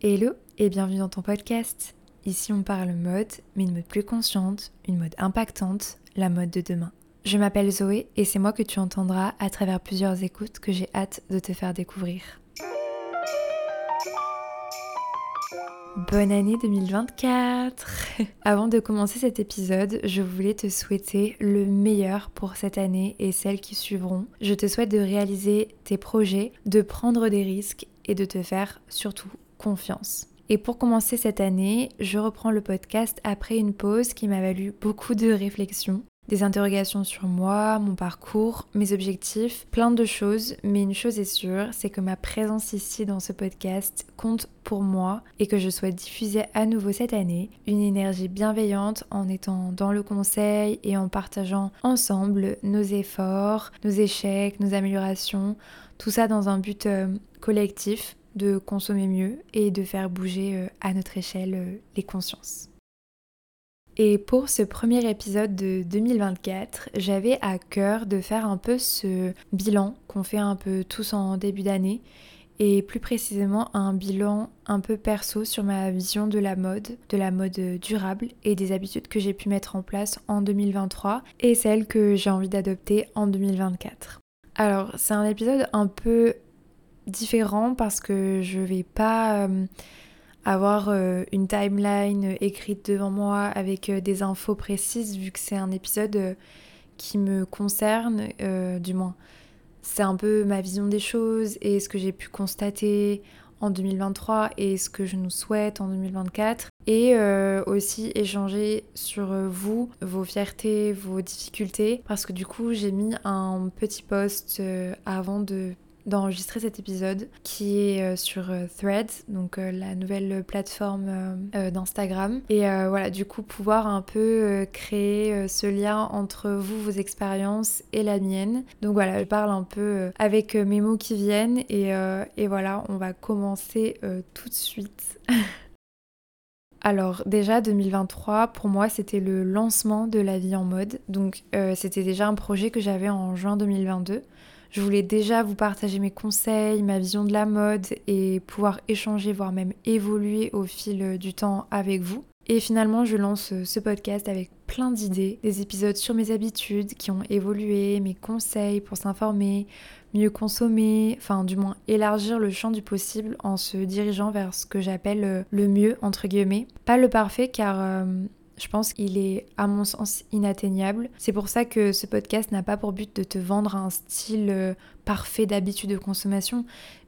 Hello et bienvenue dans ton podcast. Ici on parle mode, mais une mode plus consciente, une mode impactante, la mode de demain. Je m'appelle Zoé et c'est moi que tu entendras à travers plusieurs écoutes que j'ai hâte de te faire découvrir. Bonne année 2024 Avant de commencer cet épisode, je voulais te souhaiter le meilleur pour cette année et celles qui suivront. Je te souhaite de réaliser tes projets, de prendre des risques et de te faire surtout confiance. Et pour commencer cette année, je reprends le podcast après une pause qui m'a valu beaucoup de réflexions des interrogations sur moi, mon parcours, mes objectifs, plein de choses, mais une chose est sûre, c'est que ma présence ici dans ce podcast compte pour moi et que je souhaite diffuser à nouveau cette année une énergie bienveillante en étant dans le conseil et en partageant ensemble nos efforts, nos échecs, nos améliorations, tout ça dans un but euh, collectif de consommer mieux et de faire bouger euh, à notre échelle euh, les consciences. Et pour ce premier épisode de 2024, j'avais à cœur de faire un peu ce bilan qu'on fait un peu tous en début d'année et plus précisément un bilan un peu perso sur ma vision de la mode, de la mode durable et des habitudes que j'ai pu mettre en place en 2023 et celles que j'ai envie d'adopter en 2024. Alors c'est un épisode un peu différent parce que je vais pas... Euh, avoir euh, une timeline écrite devant moi avec euh, des infos précises vu que c'est un épisode euh, qui me concerne, du moins. C'est un peu ma vision des choses et ce que j'ai pu constater en 2023 et ce que je nous souhaite en 2024 et aussi échanger sur vous, vos fiertés, vos difficultés parce que du coup j'ai mis un petit post avant de d'enregistrer cet épisode qui est euh, sur euh, Threads, donc euh, la nouvelle plateforme d'Instagram. Et voilà, du coup, pouvoir un peu créer ce lien entre vous, vos expériences et la mienne. Donc voilà, je parle un peu avec mes mots qui viennent et, et voilà, on va commencer tout de suite. Alors déjà 2023 pour moi c'était le lancement de la vie en mode donc c'était déjà un projet que j'avais en juin 2022 je voulais déjà vous partager mes conseils, ma vision de la mode et pouvoir échanger, voire même évoluer au fil du temps avec vous. Et finalement, je lance ce podcast avec plein d'idées, des épisodes sur mes habitudes qui ont évolué, mes conseils pour s'informer, mieux consommer, enfin du moins élargir le champ du possible en se dirigeant vers ce que j'appelle le mieux, entre guillemets. Pas le parfait car euh, je pense qu'il est, à mon sens, inatteignable. C'est pour ça que ce podcast n'a pas pour but de te vendre un style euh, parfait d'habitude de consommation,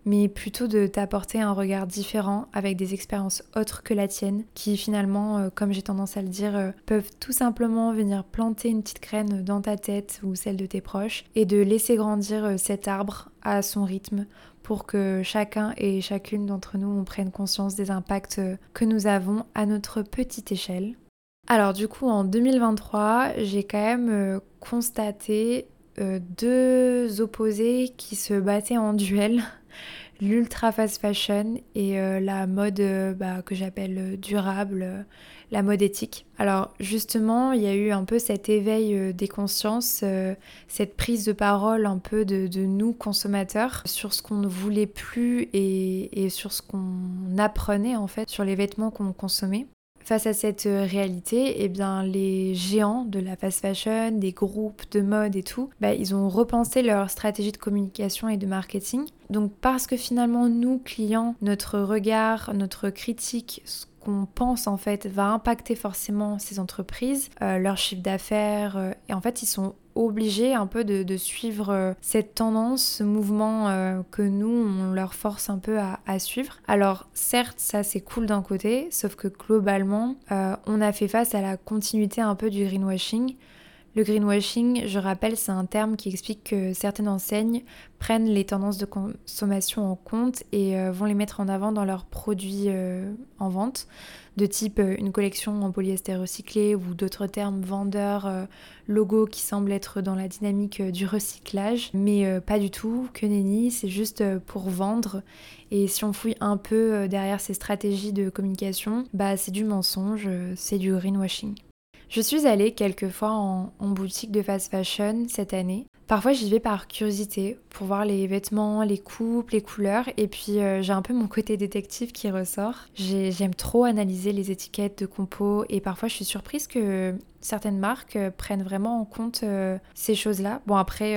mais plutôt de t'apporter un regard différent avec des expériences autres que la tienne, qui finalement, euh, comme j'ai tendance à le dire, euh, peuvent tout simplement venir planter une petite graine dans ta tête ou celle de tes proches, et de laisser grandir cet arbre à son rythme pour que chacun et chacune d'entre nous prenne conscience des impacts que nous avons à notre petite échelle. Alors du coup en 2023 j'ai quand même euh, constaté euh, deux opposés qui se battaient en duel. L'ultra fast fashion et euh, la mode bah, que j'appelle durable, la mode éthique. Alors justement, il y a eu un peu cet éveil des consciences, cette prise de parole un peu de, nous consommateurs sur ce qu'on ne voulait plus et, et sur ce qu'on apprenait en fait sur les vêtements qu'on consommait. Face à cette euh, réalité, eh bien, les géants de la fast fashion, des groupes de mode et tout, bah, ils ont repensé leur stratégie de communication et de marketing. Donc parce que finalement, nous, clients, notre regard, notre critique, qu'on pense en fait va impacter forcément ces entreprises, euh, leur chiffre d'affaires, euh, et en fait ils sont obligés un peu de, suivre euh, cette tendance, ce mouvement que nous, on leur force un peu à, suivre. Alors certes, ça c'est cool d'un côté, sauf que globalement, on a fait face à la continuité un peu du greenwashing. Le greenwashing, je rappelle, c'est un terme qui explique que certaines enseignes prennent les tendances de consommation en compte et vont les mettre en avant dans leurs produits en vente de type euh, une collection en polyester recyclé ou d'autres termes vendeurs, euh, logos qui semblent être dans la dynamique euh, du recyclage, mais pas du tout, que nenni, c'est juste pour vendre. Et si on fouille un peu derrière ces stratégies de communication, bah c'est du mensonge, c'est du greenwashing. Je suis allée quelques fois en, boutique de fast fashion cette année Parfois j'y vais par curiosité pour voir les vêtements, les coupes, les couleurs et puis euh, j'ai un peu mon côté détective qui ressort. J'aime trop analyser les étiquettes de compos et parfois je suis surprise que certaines marques euh, prennent vraiment en compte euh, ces choses-là. Bon après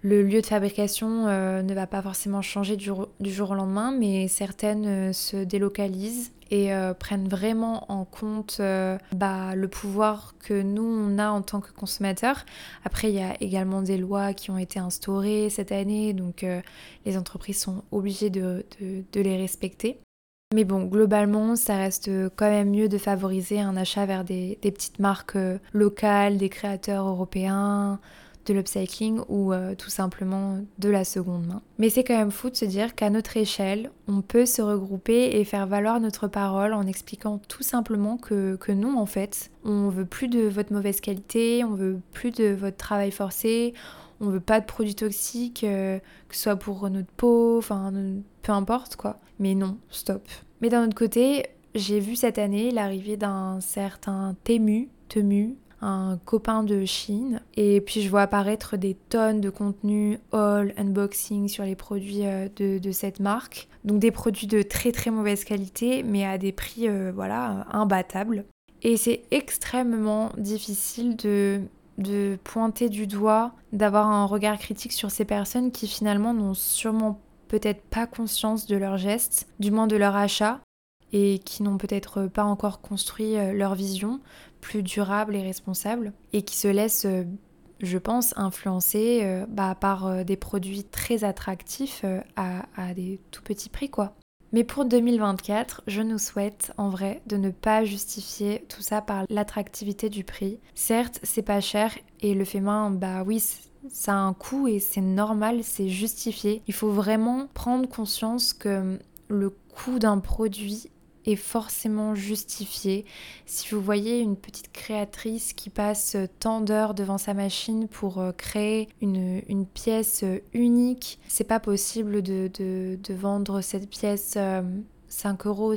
le lieu de fabrication ne va pas forcément changer du, jour au lendemain mais certaines se délocalisent et euh, prennent vraiment en compte euh, bah, le pouvoir que nous, on a en tant que consommateurs. Après, il y a également des lois qui ont été instaurées cette année, donc euh, les entreprises sont obligées de, les respecter. Mais bon, globalement, ça reste quand même mieux de favoriser un achat vers des petites marques locales, des créateurs européens, de l'upcycling ou euh, tout simplement de la seconde main. Mais c'est quand même fou de se dire qu'à notre échelle, on peut se regrouper et faire valoir notre parole en expliquant tout simplement que, que non, en fait, on veut plus de votre mauvaise qualité, on veut plus de votre travail forcé, on veut pas de produits toxiques, euh, que ce soit pour notre peau, enfin peu importe quoi. Mais non, stop. Mais d'un autre côté, j'ai vu cette année l'arrivée d'un certain Temu, Temu, un copain de Chine. Et puis je vois apparaître des tonnes de contenu all unboxing sur les produits euh, de, cette marque. Donc des produits de très très mauvaise qualité, mais à des prix euh, voilà imbattables. Et c'est extrêmement difficile de, de pointer du doigt, d'avoir un regard critique sur ces personnes qui finalement n'ont sûrement peut-être pas conscience de leurs gestes, du moins de leur achat, et qui n'ont peut-être pas encore construit euh, leur vision plus durable et responsable et qui se laissent, euh, je pense, influencer euh, bah, par des produits très attractifs à, à des tout petits prix quoi. Mais pour 2024, je nous souhaite en vrai de ne pas justifier tout ça par l'attractivité du prix. Certes, c'est pas cher et le fait main, bah oui, ça a un coût et c'est normal, c'est justifié. Il faut vraiment prendre conscience que le coût d'un produit est forcément justifié. Si vous voyez une petite créatrice qui passe tant d'heures devant sa machine pour euh, créer une, une pièce unique, c'est pas possible de, de, vendre cette pièce. 5 euh, euros.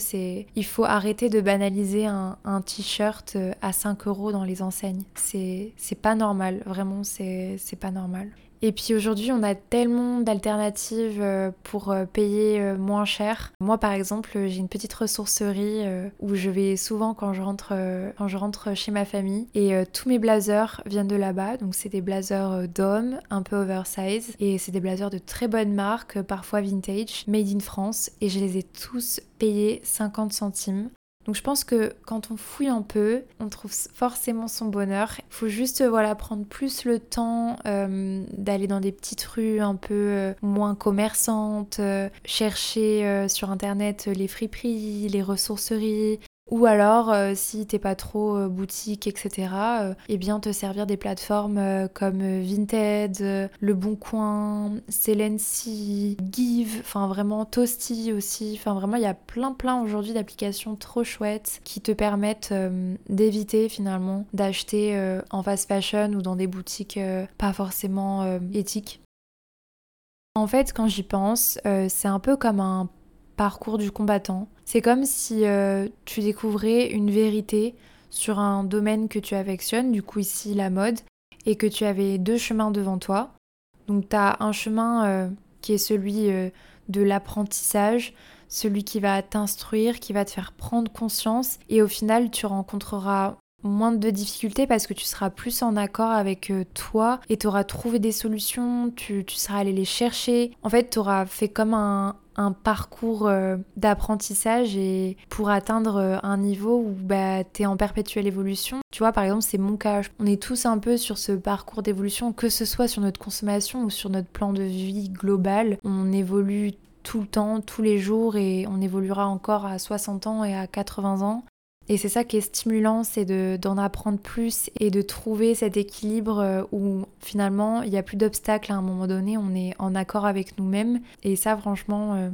Il faut arrêter de banaliser un, un t-shirt euh, à 5 euros dans les enseignes. C'est pas normal, vraiment, c'est pas normal. Et puis aujourd'hui, on a tellement d'alternatives euh, pour euh, payer euh, moins cher. Moi, par exemple, j'ai une petite ressourcerie où je vais souvent quand je rentre, chez ma famille. Et tous mes blazers viennent de là-bas. Donc, c'est des blazers d'hommes, un peu oversize. Et c'est des blazers de très bonne marque, parfois vintage, made in France. Et je les ai tous payés 50 centimes. Donc je pense que quand on fouille un peu, on trouve forcément son bonheur. Il faut juste voilà prendre plus le temps euh, d'aller dans des petites rues un peu euh, moins commerçantes, euh, chercher sur internet les friperies, les ressourceries, ou alors, euh, si t'es pas trop euh, boutique, etc., euh, eh bien te servir des plateformes comme Vinted, Le Bon Coin, Celency, Give, enfin vraiment Toasty aussi. Enfin vraiment, il y a plein plein aujourd'hui d'applications trop chouettes qui te permettent d'éviter finalement d'acheter en fast fashion ou dans des boutiques pas forcément éthiques. En fait, quand j'y pense, c'est un peu comme un parcours du combattant. C'est comme si euh, tu découvrais une vérité sur un domaine que tu affectionnes, du coup ici la mode, et que tu avais deux chemins devant toi. Donc tu as un chemin euh, qui est celui euh, de l'apprentissage, celui qui va t'instruire, qui va te faire prendre conscience, et au final tu rencontreras moins de difficultés parce que tu seras plus en accord avec toi et tu auras trouvé des solutions, tu, seras allé les chercher. En fait, tu auras fait comme un, parcours euh, d'apprentissage et pour atteindre euh, un niveau où bah, tu es en perpétuelle évolution. Tu vois, par exemple, c'est mon cas. On est tous un peu sur ce parcours d'évolution, que ce soit sur notre consommation ou sur notre plan de vie global. On évolue tout le temps, tous les jours et on évoluera encore à 60 ans et à 80 ans. Et c'est ça qui est stimulant, c'est d'en apprendre plus et de trouver cet équilibre euh, où finalement il n'y a plus d'obstacles à un moment donné, on est en accord avec nous-mêmes. Et ça franchement, euh,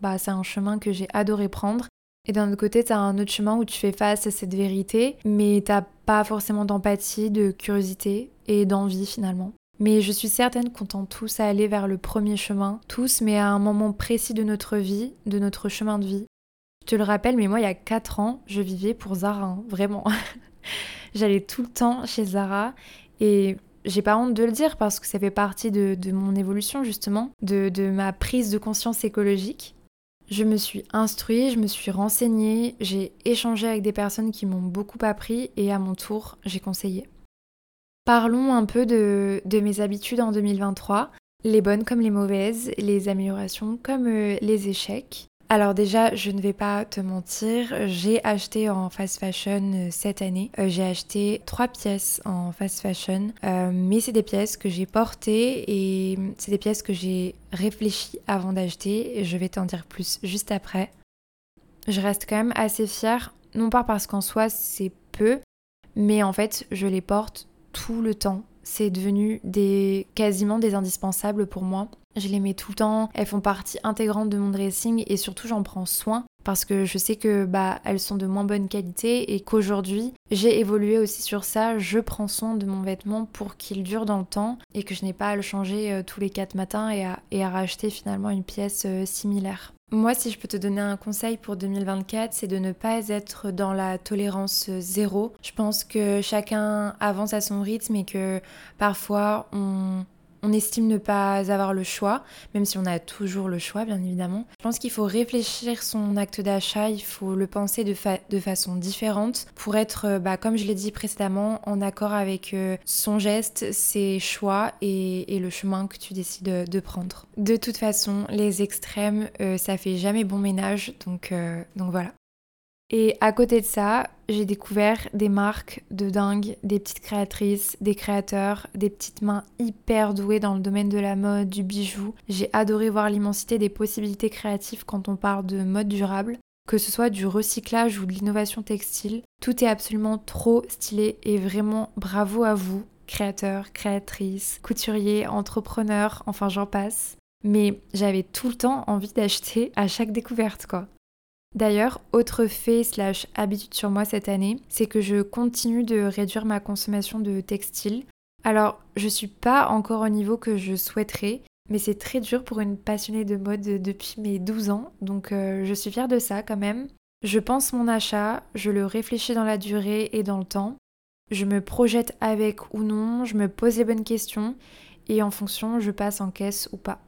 bah, c'est un chemin que j'ai adoré prendre. Et d'un autre côté, tu as un autre chemin où tu fais face à cette vérité, mais t'as pas forcément d'empathie, de curiosité et d'envie finalement. Mais je suis certaine qu'on tend tous à aller vers le premier chemin, tous, mais à un moment précis de notre vie, de notre chemin de vie. Je te le rappelle, mais moi, il y a 4 ans, je vivais pour Zara, hein, vraiment. J'allais tout le temps chez Zara et j'ai pas honte de le dire parce que ça fait partie de, mon évolution justement, de, ma prise de conscience écologique. Je me suis instruite, je me suis renseignée, j'ai échangé avec des personnes qui m'ont beaucoup appris et à mon tour, j'ai conseillé. Parlons un peu de, de, mes habitudes en 2023, les bonnes comme les mauvaises, les améliorations comme euh, les échecs. Alors déjà, je ne vais pas te mentir, j'ai acheté en fast fashion euh, cette année. Euh, j'ai acheté trois pièces en fast fashion, euh, mais c'est des pièces que j'ai portées et c'est des pièces que j'ai réfléchi avant d'acheter. Je vais t'en dire plus juste après. Je reste quand même assez fière, non pas parce qu'en soi c'est peu, mais en fait je les porte tout le temps. C'est devenu des quasiment des indispensables pour moi. Je les mets tout le temps, elles font partie intégrante de mon dressing et surtout j'en prends soin parce que je sais que bah elles sont de moins bonne qualité et qu'aujourd'hui j'ai évolué aussi sur ça, je prends soin de mon vêtement pour qu'il dure dans le temps et que je n'ai pas à le changer euh, tous les 4 matins et à, et à racheter finalement une pièce euh, similaire. Moi, si je peux te donner un conseil pour 2024, c'est de ne pas être dans la tolérance euh, zéro. Je pense que chacun avance à son rythme et que parfois on, on estime ne pas avoir le choix, même si on a toujours le choix, bien évidemment. Je pense qu'il faut réfléchir son acte d'achat, il faut le penser de, façon différente pour être, euh, bah, comme je l'ai dit précédemment, en accord avec euh, son geste, ses choix et, le chemin que tu décides de, prendre. De toute façon, les extrêmes, euh, ça fait jamais bon ménage, donc, donc voilà. Et à côté de ça, j'ai découvert des marques de dingue, des petites créatrices, des créateurs, des petites mains hyper douées dans le domaine de la mode, du bijou. J'ai adoré voir l'immensité des possibilités créatives quand on parle de mode durable, que ce soit du recyclage ou de l'innovation textile. Tout est absolument trop stylé et vraiment bravo à vous, créateurs, créatrices, couturiers, entrepreneurs, enfin j'en passe. Mais j'avais tout le temps envie d'acheter à chaque découverte quoi. D'ailleurs, autre fait slash habitude sur moi cette année, c'est que je continue de réduire ma consommation de textiles. Alors, je suis pas encore au niveau que je souhaiterais, mais c'est très dur pour une passionnée de mode depuis mes 12 ans, donc euh, je suis fière de ça quand même. Je pense mon achat, je le réfléchis dans la durée et dans le temps. Je me projette avec ou non, je me pose les bonnes questions et en fonction, je passe en caisse ou pas.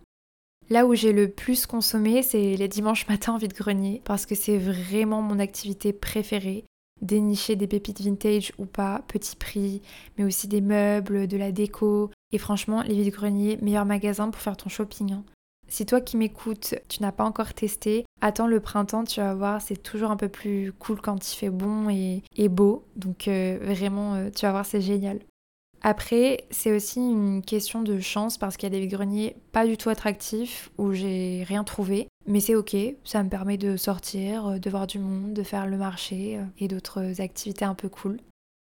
Là où j'ai le plus consommé, c'est les dimanches matins en vide-grenier, parce que c'est vraiment mon activité préférée. Dénicher des pépites vintage ou pas, petit prix, mais aussi des meubles, de la déco. Et franchement, les vide-greniers, meilleur magasin pour faire ton shopping. Hein. Si toi qui m'écoutes, tu n'as pas encore testé, attends le printemps, tu vas voir, c'est toujours un peu plus cool quand il fait bon et, beau. Donc euh, vraiment, euh, tu vas voir, c'est génial. Après, c'est aussi une question de chance parce qu'il y a des greniers pas du tout attractifs où j'ai rien trouvé. Mais c'est ok, ça me permet de sortir, euh, de voir du monde, de faire le marché euh, et d'autres activités un peu cool.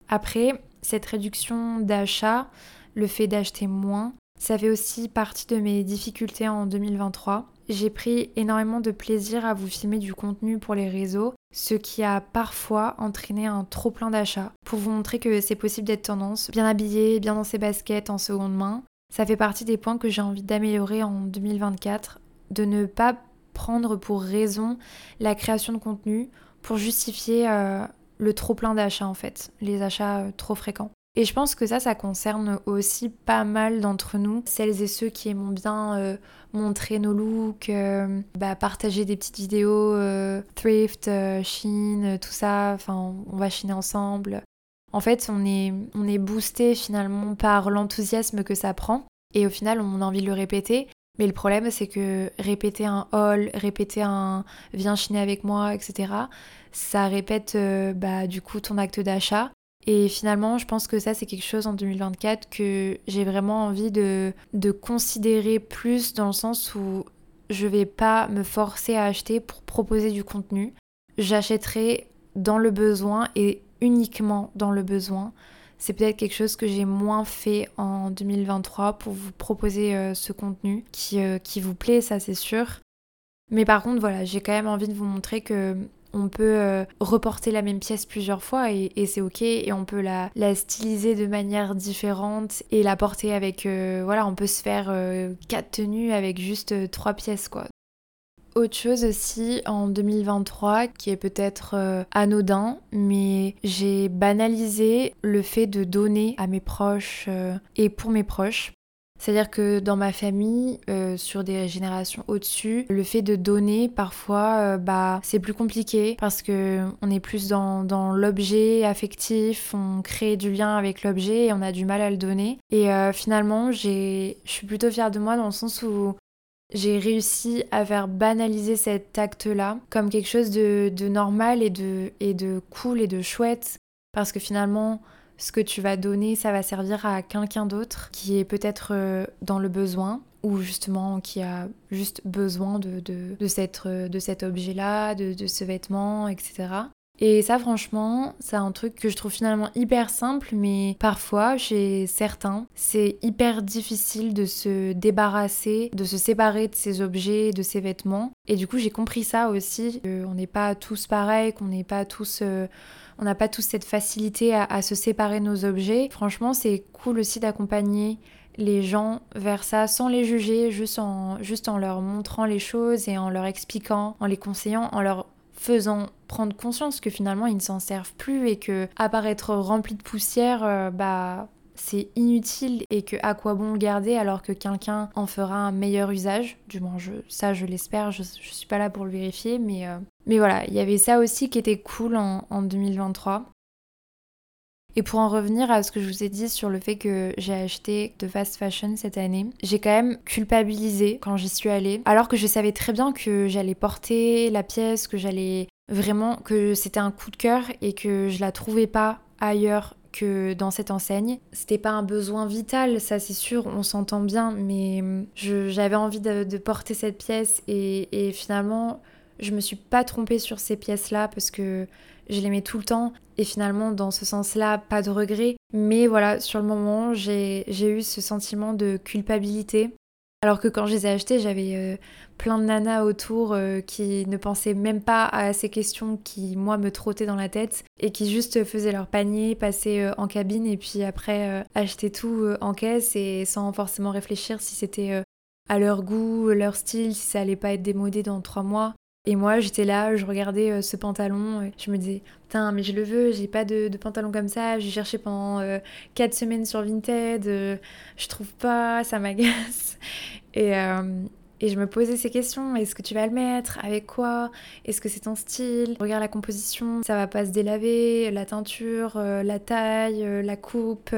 Après, cette réduction d'achat, le fait d'acheter moins, ça fait aussi partie de mes difficultés en 2023. J'ai pris énormément de plaisir à vous filmer du contenu pour les réseaux ce qui a parfois entraîné un trop plein d'achats pour vous montrer que c'est possible d'être tendance, bien habillé, bien dans ses baskets en seconde main. Ça fait partie des points que j'ai envie d'améliorer en 2024, de ne pas prendre pour raison la création de contenu pour justifier euh, le trop plein d'achats en fait, les achats euh, trop fréquents. Et je pense que ça, ça concerne aussi pas mal d'entre nous, celles et ceux qui aiment bien euh, montrer nos looks, euh, bah, partager des petites vidéos, euh, thrift, chine, tout ça, enfin on va chiner ensemble. En fait, on est, on est boosté finalement par l'enthousiasme que ça prend, et au final, on a envie de le répéter. Mais le problème, c'est que répéter un haul, répéter un viens chiner avec moi, etc., ça répète bah, du coup ton acte d'achat. Et finalement, je pense que ça, c'est quelque chose en 2024 que j'ai vraiment envie de, de considérer plus dans le sens où je vais pas me forcer à acheter pour proposer du contenu. J'achèterai dans le besoin et uniquement dans le besoin. C'est peut-être quelque chose que j'ai moins fait en 2023 pour vous proposer euh, ce contenu qui, euh, qui vous plaît, ça c'est sûr. Mais par contre, voilà, j'ai quand même envie de vous montrer que on peut euh, reporter la même pièce plusieurs fois et, c'est ok et on peut la, styliser de manière différente et la porter avec euh, voilà on peut se faire euh, quatre tenues avec juste trois pièces quoi autre chose aussi en 2023 qui est peut-être anodin, mais j'ai banalisé le fait de donner à mes proches et pour mes proches. C'est-à-dire que dans ma famille, euh, sur des générations au-dessus, le fait de donner, parfois, bah, c'est plus compliqué parce que on est plus dans, dans l'objet affectif, on crée du lien avec l'objet et on a du mal à le donner. Et finalement, je suis plutôt fière de moi dans le sens où j'ai réussi à faire banaliser cet acte-là comme quelque chose de, normal et de, et de cool et de chouette. Parce que finalement, ce que tu vas donner, ça va servir à quelqu'un d'autre qui est peut-être euh, dans le besoin ou justement qui a juste besoin de, de, de, de cet objet-là, de, de ce vêtement, etc. Et ça, franchement, c'est un truc que je trouve finalement hyper simple, mais parfois, chez certains, c'est hyper difficile de se débarrasser, de se séparer de ces objets, de ces vêtements. Et du coup, j'ai compris ça aussi, qu'on n'est pas tous pareils, qu'on n'est pas tous... Euh, on n'a pas tous cette facilité à, se séparer nos objets. Franchement, c'est cool aussi d'accompagner les gens vers ça sans les juger, juste en, juste en leur montrant les choses et en leur expliquant, en les conseillant, en leur faisant prendre conscience que finalement ils ne s'en servent plus et que apparaître rempli de poussière, euh, bah c'est inutile et que à quoi bon le garder alors que quelqu'un en fera un meilleur usage? Du moins, je, ça je l'espère, je, je, suis pas là pour le vérifier, mais, euh, mais voilà, il y avait ça aussi qui était cool en, en 2023. Et pour en revenir à ce que je vous ai dit sur le fait que j'ai acheté de fast fashion cette année, j'ai quand même culpabilisé quand j'y suis allée, alors que je savais très bien que j'allais porter la pièce, que j'allais vraiment, que c'était un coup de cœur et que je la trouvais pas ailleurs que dans cette enseigne. C'était pas un besoin vital, ça c'est sûr, on s'entend bien, mais j'avais envie de, porter cette pièce et, et finalement je me suis pas trompée sur ces pièces-là parce que je l'aimais tout le temps et finalement dans ce sens-là pas de regret mais voilà sur le moment j'ai eu ce sentiment de culpabilité alors que quand je les ai achetés j'avais euh, plein de nanas autour euh, qui ne pensaient même pas à ces questions qui moi me trottaient dans la tête et qui juste faisaient leur panier passaient euh, en cabine et puis après achetaient tout en caisse et sans forcément réfléchir si c'était à leur goût, leur style, si ça allait pas être démodé dans trois mois. Et moi, j'étais là, je regardais euh, ce pantalon, je me disais, putain, mais je le veux, j'ai pas de, pantalon comme ça, j'ai cherché pendant 4 euh, semaines sur Vinted, euh, je trouve pas, ça m'agace. Et, et je me posais ces questions, est-ce que tu vas le mettre Avec quoi Est-ce que c'est ton style? Regarde la composition, ça va pas se délaver, la teinture, la taille, la coupe.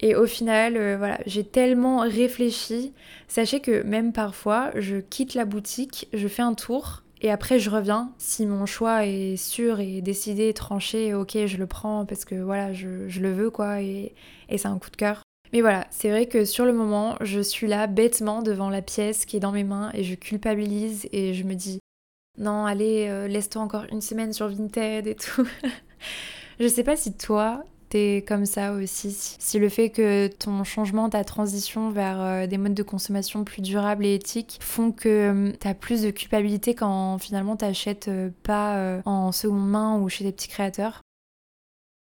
Et au final, voilà, j'ai tellement réfléchi. Sachez que même parfois, je quitte la boutique, je fais un tour et après, je reviens. Si mon choix est sûr et décidé, tranché, ok, je le prends parce que voilà, je, le veux, quoi, et, c'est un coup de cœur. Mais voilà, c'est vrai que sur le moment, je suis là bêtement devant la pièce qui est dans mes mains et je culpabilise et je me dis non, allez, euh, laisse-toi encore une semaine sur Vinted et tout. je sais pas si toi, comme ça aussi. Si le fait que ton changement, ta transition vers euh, des modes de consommation plus durables et éthiques font que hum, tu as plus de culpabilité quand finalement t'achètes euh, pas euh, en seconde main ou chez des petits créateurs.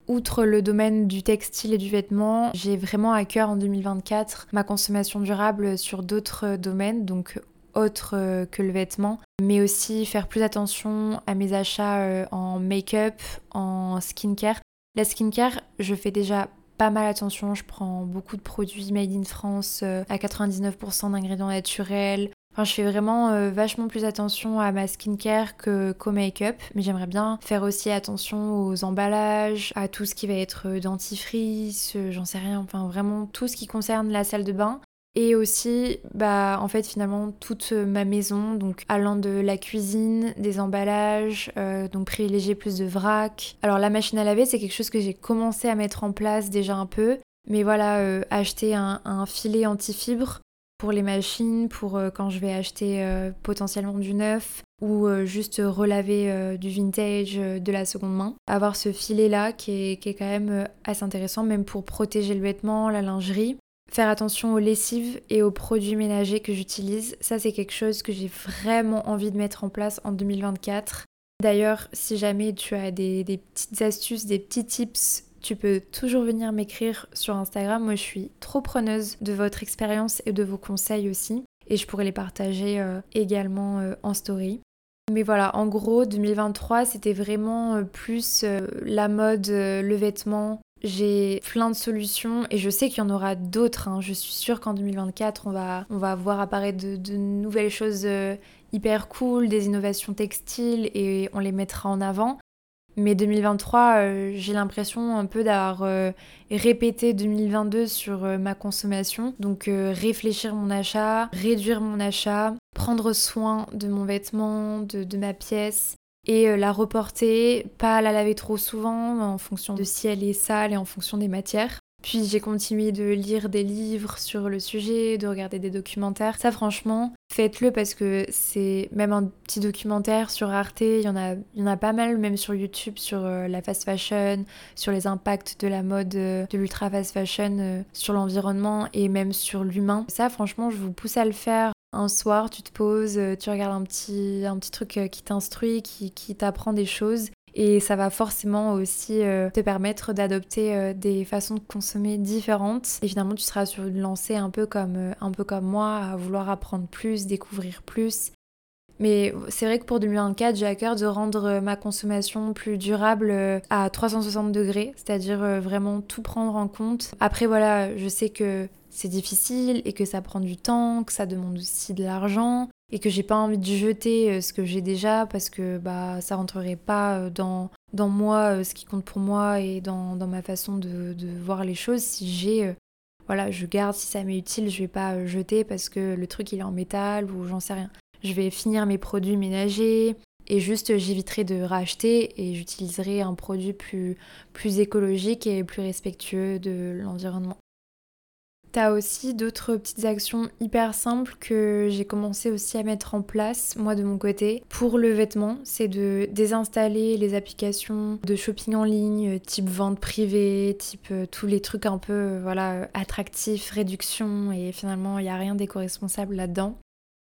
Outre le domaine du textile et du vêtement, j'ai vraiment à cœur en 2024 ma consommation durable sur d'autres domaines, donc autres que le vêtement, mais aussi faire plus attention à mes achats en make-up, en skincare. La skincare, je fais déjà pas mal attention, je prends beaucoup de produits made in France euh, à 99% d'ingrédients naturels. Enfin, je fais vraiment euh, vachement plus attention à ma skincare qu'au make-up, mais j'aimerais bien faire aussi attention aux emballages, à tout ce qui va être euh, dentifrice, j'en sais rien, enfin vraiment tout ce qui concerne la salle de bain. Et aussi, bah, en fait, finalement, toute ma maison, donc allant de la cuisine, des emballages, euh, donc privilégier plus de vrac. Alors, la machine à laver, c'est quelque chose que j'ai commencé à mettre en place déjà un peu. Mais voilà, euh, acheter un, filet anti-fibre pour les machines, pour euh, quand je vais acheter potentiellement du neuf ou juste relaver du vintage, de la seconde main. Avoir ce filet-là qui est, qui est quand même assez intéressant, même pour protéger le vêtement, la lingerie. Faire attention aux lessives et aux produits ménagers que j'utilise, ça c'est quelque chose que j'ai vraiment envie de mettre en place en 2024. D'ailleurs, si jamais tu as des, petites astuces, des petits tips, tu peux toujours venir m'écrire sur Instagram. Moi, je suis trop preneuse de votre expérience et de vos conseils aussi. et je pourrais les partager également en story. Mais voilà, en gros, 2023, c'était vraiment plus la mode, le vêtement, j'ai plein de solutions et je sais qu'il y en aura d'autres. Hein. Je suis sûre qu'en 2024, on va, on va voir apparaître de, nouvelles choses euh, hyper cool, des innovations textiles et on les mettra en avant. Mais 2023, euh, j'ai l'impression un peu d'avoir euh, répété 2022 sur ma consommation. Donc réfléchir mon achat, réduire mon achat, prendre soin de mon vêtement, de ma pièce, et euh, la reporter, pas la laver trop souvent en fonction de si elle est sale et en fonction des matières. Puis j'ai continué de lire des livres sur le sujet, de regarder des documentaires. Ça franchement, faites-le parce que c'est même un petit documentaire sur Arte, il y en a, il y en a pas mal même sur YouTube sur euh, la fast fashion, sur les impacts de la mode euh, de l'ultra fast fashion sur l'environnement et même sur l'humain. Ça franchement, je vous pousse à le faire un soir, tu te poses, euh, tu regardes un petit, un petit truc euh, qui t'instruit, qui, qui t'apprend des choses. Et ça va forcément aussi euh, te permettre d'adopter des façons de consommer différentes. Et finalement, tu seras sur une lancée un peu comme, un peu comme moi, à vouloir apprendre plus, découvrir plus. Mais c'est vrai que pour 2024, j'ai à cœur de rendre ma consommation plus durable à 360 degrés, c'est-à-dire vraiment tout prendre en compte. Après, voilà, je sais que c'est difficile et que ça prend du temps, que ça demande aussi de l'argent et que j'ai pas envie de jeter euh, ce que j'ai déjà parce que bah ça rentrerait pas euh, dans, dans moi euh, ce qui compte pour moi et dans, ma façon de, voir les choses si j'ai voilà je garde si ça m'est utile je vais pas jeter parce que le truc il est en métal ou j'en sais rien je vais finir mes produits ménagers et juste j'éviterai de racheter et j'utiliserai un produit plus, plus écologique et plus respectueux de l'environnement. T'as aussi d'autres petites actions hyper simples que j'ai commencé aussi à mettre en place, moi de mon côté. Pour le vêtement, c'est de désinstaller les applications de shopping en ligne, type vente privée, type euh, tous les trucs un peu euh, voilà attractifs, réduction, et finalement il n'y a rien d'éco-responsable là-dedans.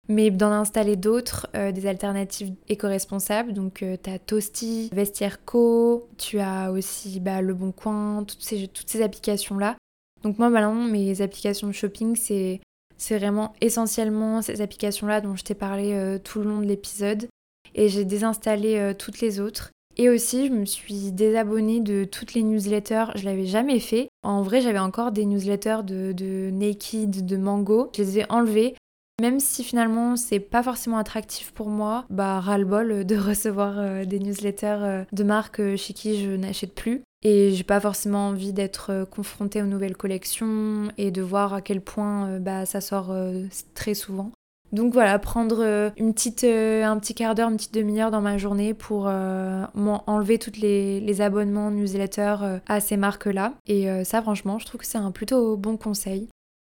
Mais d'en installer d'autres, euh, des alternatives éco-responsables. Donc tu as Toasty, Vestiaire Co, tu as aussi bah, Le Bon Coin, toutes ces, toutes ces applications-là donc moi maintenant mes applications de shopping c'est c'est vraiment essentiellement ces applications-là dont je t'ai parlé euh, tout le long de l'épisode et j'ai désinstallé euh, toutes les autres. Et aussi, je me suis désabonnée de toutes les newsletters. Je l'avais jamais fait. En vrai, j'avais encore des newsletters de, de, Naked, de Mango. Je les ai enlevées. Même si finalement c'est pas forcément attractif pour moi, bah ras-le-bol de recevoir euh, des newsletters de marques chez qui je n'achète plus. Et j'ai pas forcément envie d'être euh, confrontée aux nouvelles collections et de voir à quel point euh, bah, ça sort euh, très souvent. Donc voilà, prendre une petite, un petit quart d'heure, une petite demi-heure dans ma journée pour enlever tous les, les, abonnements newsletters à ces marques-là. Et ça, franchement, je trouve que c'est un plutôt bon conseil.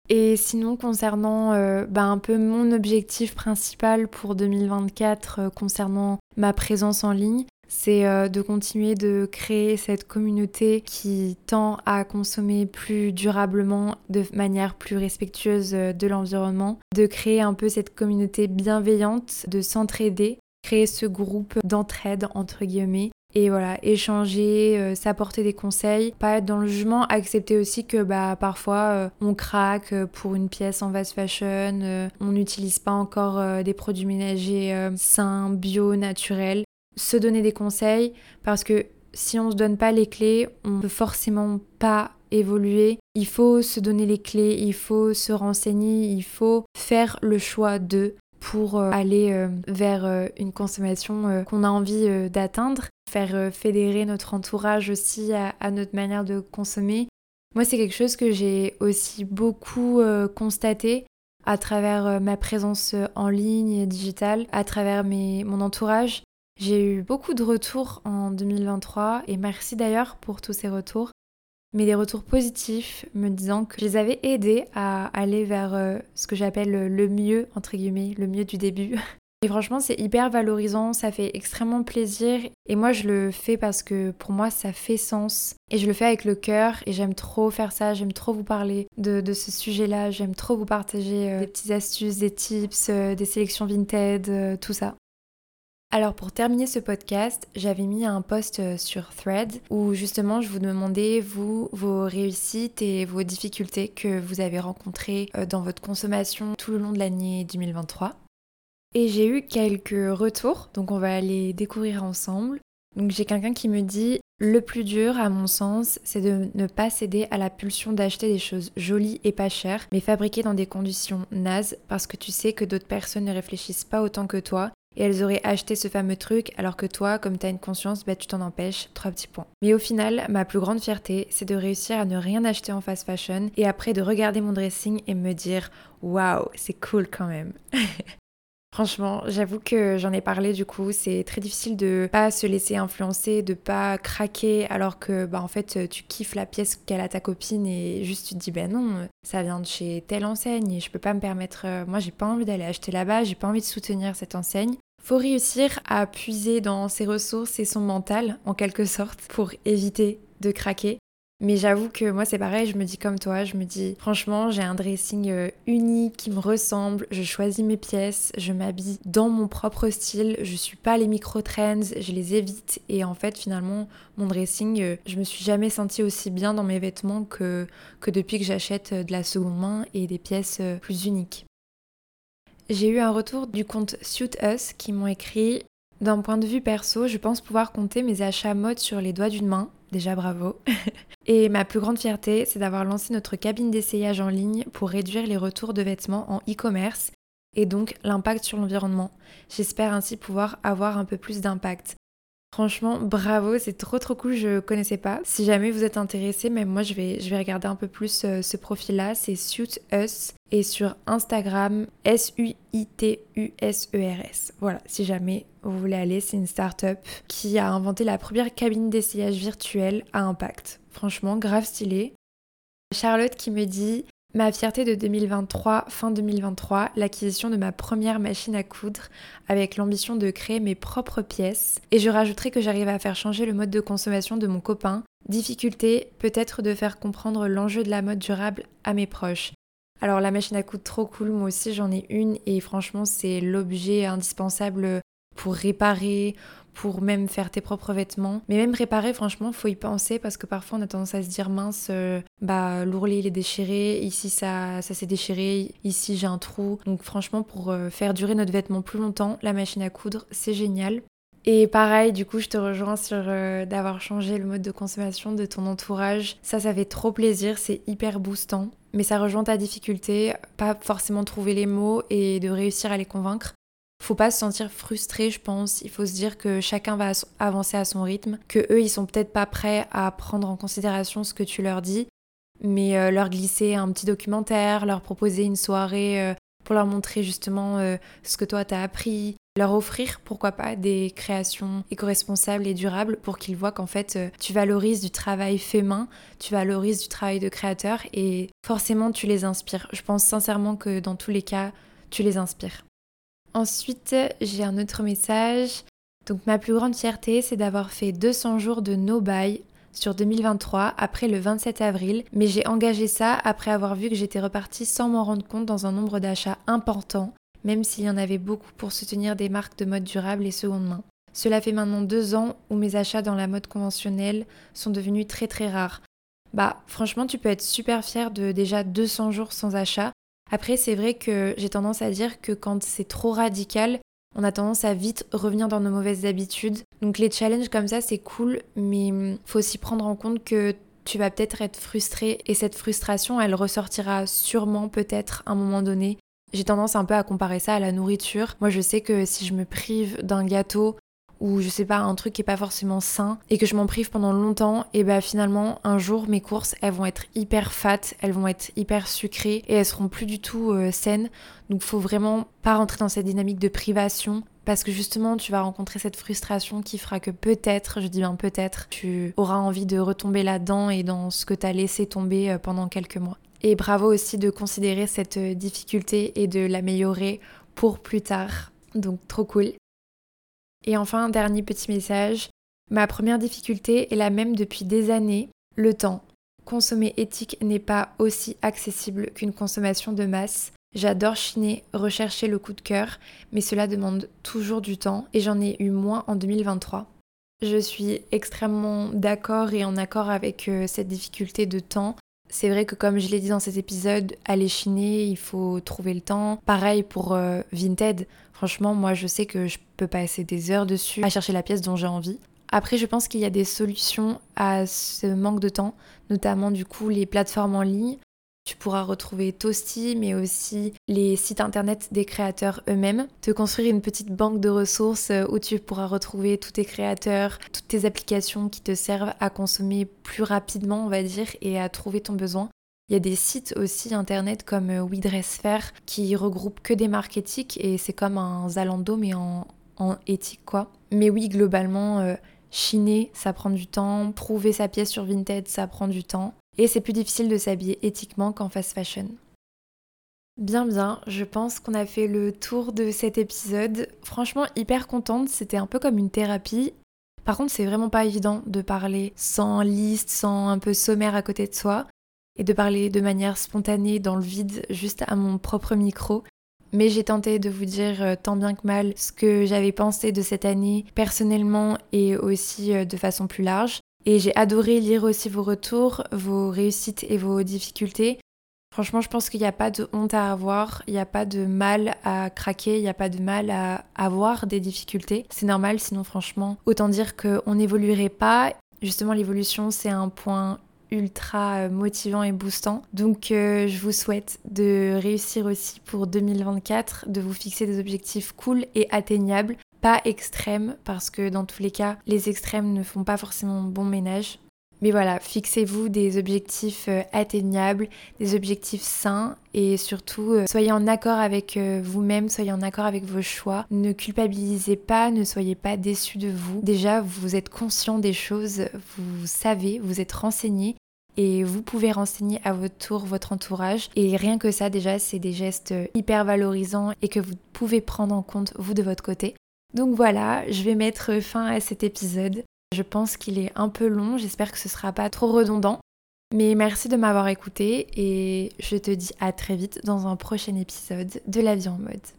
Et sinon, concernant bah, un peu mon objectif principal pour 2024 concernant ma présence en ligne, c'est euh, de continuer de créer cette communauté qui tend à consommer plus durablement, de manière plus respectueuse euh, de l'environnement, de créer un peu cette communauté bienveillante, de s'entraider, créer ce groupe d'entraide entre guillemets et voilà, échanger, euh, s'apporter des conseils, pas être dans le jugement, accepter aussi que bah parfois on craque pour une pièce en fast fashion, on n'utilise pas encore des produits ménagers sains, bio, naturels se donner des conseils parce que si on se donne pas les clés, on peut forcément pas évoluer. Il faut se donner les clés, il faut se renseigner, il faut faire le choix de pour euh, aller euh, vers euh, une consommation qu'on a envie d'atteindre, faire fédérer notre entourage aussi à, notre manière de consommer. Moi, c'est quelque chose que j'ai aussi beaucoup constaté à travers ma présence en ligne et digitale, à travers mon entourage. J'ai eu beaucoup de retours en 2023 et merci d'ailleurs pour tous ces retours, mais des retours positifs me disant que je les avais aidés à aller vers euh, ce que j'appelle le mieux, entre guillemets, le mieux du début. Et franchement, c'est hyper valorisant, ça fait extrêmement plaisir. Et moi, je le fais parce que pour moi, ça fait sens. Et je le fais avec le cœur. Et j'aime trop faire ça, j'aime trop vous parler de, ce sujet-là. J'aime trop vous partager euh, des petites astuces, des tips, euh, des sélections vintage, tout ça. Alors pour terminer ce podcast, j'avais mis un post euh, sur Thread où justement je vous demandais vos réussites et vos difficultés que vous avez rencontrées euh, dans votre consommation tout le long de l'année 2023. Et j'ai eu quelques retours, donc on va les découvrir ensemble. Donc j'ai quelqu'un qui me dit le plus dur à mon sens, c'est de ne pas céder à la pulsion d'acheter des choses jolies et pas chères, mais fabriquées dans des conditions nazes parce que tu sais que d'autres personnes ne réfléchissent pas autant que toi et elles auraient acheté ce fameux truc alors que toi, comme tu as une conscience, bah, tu t'en empêches. Trois petits points. Mais au final, ma plus grande fierté, c'est de réussir à ne rien acheter en fast fashion et après de regarder mon dressing et me dire waouh, c'est cool quand même. Franchement, j'avoue que j'en ai parlé du coup, c'est très difficile de pas se laisser influencer, de pas craquer alors que bah en fait tu kiffes la pièce qu'elle a ta copine et juste tu te dis ben non, ça vient de chez telle enseigne et je peux pas me permettre euh, moi j'ai pas envie d'aller acheter là-bas, j'ai pas envie de soutenir cette enseigne. Faut réussir à puiser dans ses ressources et son mental, en quelque sorte, pour éviter de craquer. Mais j'avoue que moi c'est pareil, je me dis comme toi, je me dis franchement j'ai un dressing euh, unique qui me ressemble, je choisis mes pièces, je m'habille dans mon propre style, je suis pas les micro-trends, je les évite et en fait finalement mon dressing, euh, je me suis jamais sentie aussi bien dans mes vêtements que, que depuis que j'achète de la seconde main et des pièces euh, plus uniques. J'ai eu un retour du compte Suit Us qui m'ont écrit D'un point de vue perso, je pense pouvoir compter mes achats mode sur les doigts d'une main. Déjà bravo. Et ma plus grande fierté, c'est d'avoir lancé notre cabine d'essayage en ligne pour réduire les retours de vêtements en e-commerce et donc l'impact sur l'environnement. J'espère ainsi pouvoir avoir un peu plus d'impact. Franchement, bravo, c'est trop trop cool, je connaissais pas. Si jamais vous êtes intéressé, même moi je vais, regarder un peu plus euh, ce profil-là, c'est Suit Us et sur Instagram S-U-I-T-U-S-E-R-S. E voilà, si jamais vous voulez aller, c'est une start-up qui a inventé la première cabine d'essayage virtuelle à impact. Franchement, grave stylé. Charlotte qui me dit Ma fierté de 2023, fin 2023, l'acquisition de ma première machine à coudre avec l'ambition de créer mes propres pièces. Et je rajouterai que j'arrive à faire changer le mode de consommation de mon copain. Difficulté, peut-être de faire comprendre l'enjeu de la mode durable à mes proches. Alors la machine à coudre trop cool, moi aussi j'en ai une et franchement c'est l'objet indispensable pour réparer, pour même faire tes propres vêtements. Mais même réparer, franchement, faut y penser parce que parfois on a tendance à se dire mince, euh, bah l'ourlet il est déchiré, ici ça, ça s'est déchiré, ici j'ai un trou. Donc franchement, pour euh, faire durer notre vêtement plus longtemps, la machine à coudre, c'est génial. Et pareil, du coup, je te rejoins sur euh, d'avoir changé le mode de consommation de ton entourage. Ça, ça fait trop plaisir, c'est hyper boostant. Mais ça rejoint ta difficulté, pas forcément trouver les mots et de réussir à les convaincre faut pas se sentir frustré, je pense. Il faut se dire que chacun va avancer à son rythme, que eux, ils sont peut-être pas prêts à prendre en considération ce que tu leur dis, mais euh, leur glisser un petit documentaire, leur proposer une soirée euh, pour leur montrer justement euh, ce que toi t'as appris, leur offrir pourquoi pas des créations éco-responsables et durables pour qu'ils voient qu'en fait tu valorises du travail fait main, tu valorises du travail de créateur et forcément tu les inspires. Je pense sincèrement que dans tous les cas, tu les inspires. Ensuite, j'ai un autre message. Donc ma plus grande fierté, c'est d'avoir fait 200 jours de no-buy sur 2023 après le 27 avril, mais j'ai engagé ça après avoir vu que j'étais repartie sans m'en rendre compte dans un nombre d'achats important, même s'il y en avait beaucoup pour soutenir des marques de mode durable et seconde main. Cela fait maintenant deux ans où mes achats dans la mode conventionnelle sont devenus très très rares. Bah franchement tu peux être super fier de déjà 200 jours sans achat après, c'est vrai que j'ai tendance à dire que quand c'est trop radical, on a tendance à vite revenir dans nos mauvaises habitudes. Donc les challenges comme ça, c'est cool, mais il faut aussi prendre en compte que tu vas peut-être être frustré et cette frustration, elle ressortira sûrement peut-être à un moment donné. J'ai tendance un peu à comparer ça à la nourriture. Moi, je sais que si je me prive d'un gâteau ou je sais pas, un truc qui est pas forcément sain et que je m'en prive pendant longtemps, et bah finalement, un jour, mes courses, elles vont être hyper fat, elles vont être hyper sucrées et elles seront plus du tout euh, saines. Donc faut vraiment pas rentrer dans cette dynamique de privation parce que justement tu vas rencontrer cette frustration qui fera que peut-être, je dis bien peut-être, tu auras envie de retomber là-dedans et dans ce que t'as laissé tomber euh, pendant quelques mois. Et bravo aussi de considérer cette euh, difficulté et de l'améliorer pour plus tard. Donc trop cool. Et enfin, dernier petit message. Ma première difficulté est la même depuis des années, le temps. Consommer éthique n'est pas aussi accessible qu'une consommation de masse. J'adore chiner, rechercher le coup de cœur, mais cela demande toujours du temps et j'en ai eu moins en 2023. Je suis extrêmement d'accord et en accord avec euh, cette difficulté de temps. C'est vrai que comme je l'ai dit dans cet épisode, aller chiner, il faut trouver le temps. Pareil pour euh, Vinted. Franchement, moi je sais que je peux passer des heures dessus à chercher la pièce dont j'ai envie. Après, je pense qu'il y a des solutions à ce manque de temps, notamment du coup les plateformes en ligne. Tu pourras retrouver Toasty, mais aussi les sites internet des créateurs eux-mêmes. Te construire une petite banque de ressources euh, où tu pourras retrouver tous tes créateurs, toutes tes applications qui te servent à consommer plus rapidement, on va dire, et à trouver ton besoin. Il y a des sites aussi internet comme euh, WeDressFair qui regroupent que des marques éthiques et c'est comme un Zalando mais en, éthique quoi. Mais oui, globalement, euh, chiner, ça prend du temps. Prouver sa pièce sur Vinted, ça prend du temps. Et c'est plus difficile de s'habiller éthiquement qu'en fast fashion. Bien bien, je pense qu'on a fait le tour de cet épisode. Franchement, hyper contente, c'était un peu comme une thérapie. Par contre, c'est vraiment pas évident de parler sans liste, sans un peu sommaire à côté de soi, et de parler de manière spontanée dans le vide, juste à mon propre micro. Mais j'ai tenté de vous dire euh, tant bien que mal ce que j'avais pensé de cette année personnellement et aussi euh, de façon plus large. Et j'ai adoré lire aussi vos retours, vos réussites et vos difficultés. Franchement, je pense qu'il n'y a pas de honte à avoir, il n'y a pas de mal à craquer, il n'y a pas de mal à avoir des difficultés. C'est normal, sinon franchement, autant dire qu'on n'évoluerait pas. Justement, l'évolution, c'est un point ultra motivant et boostant. Donc euh, je vous souhaite de réussir aussi pour 2024, de vous fixer des objectifs cool et atteignables pas extrêmes parce que dans tous les cas, les extrêmes ne font pas forcément bon ménage. Mais voilà, fixez-vous des objectifs euh, atteignables, des objectifs sains et surtout euh, soyez en accord avec euh, vous-même, soyez en accord avec vos choix. Ne culpabilisez pas, ne soyez pas déçus de vous. Déjà, vous êtes conscient des choses, vous savez, vous êtes renseigné et vous pouvez renseigner à votre tour votre entourage. Et rien que ça, déjà, c'est des gestes hyper valorisants et que vous pouvez prendre en compte vous de votre côté. Donc voilà, je vais mettre fin à cet épisode. Je pense qu'il est un peu long, j'espère que ce sera pas trop redondant. Mais merci de m'avoir écouté et je te dis à très vite dans un prochain épisode de La vie en mode.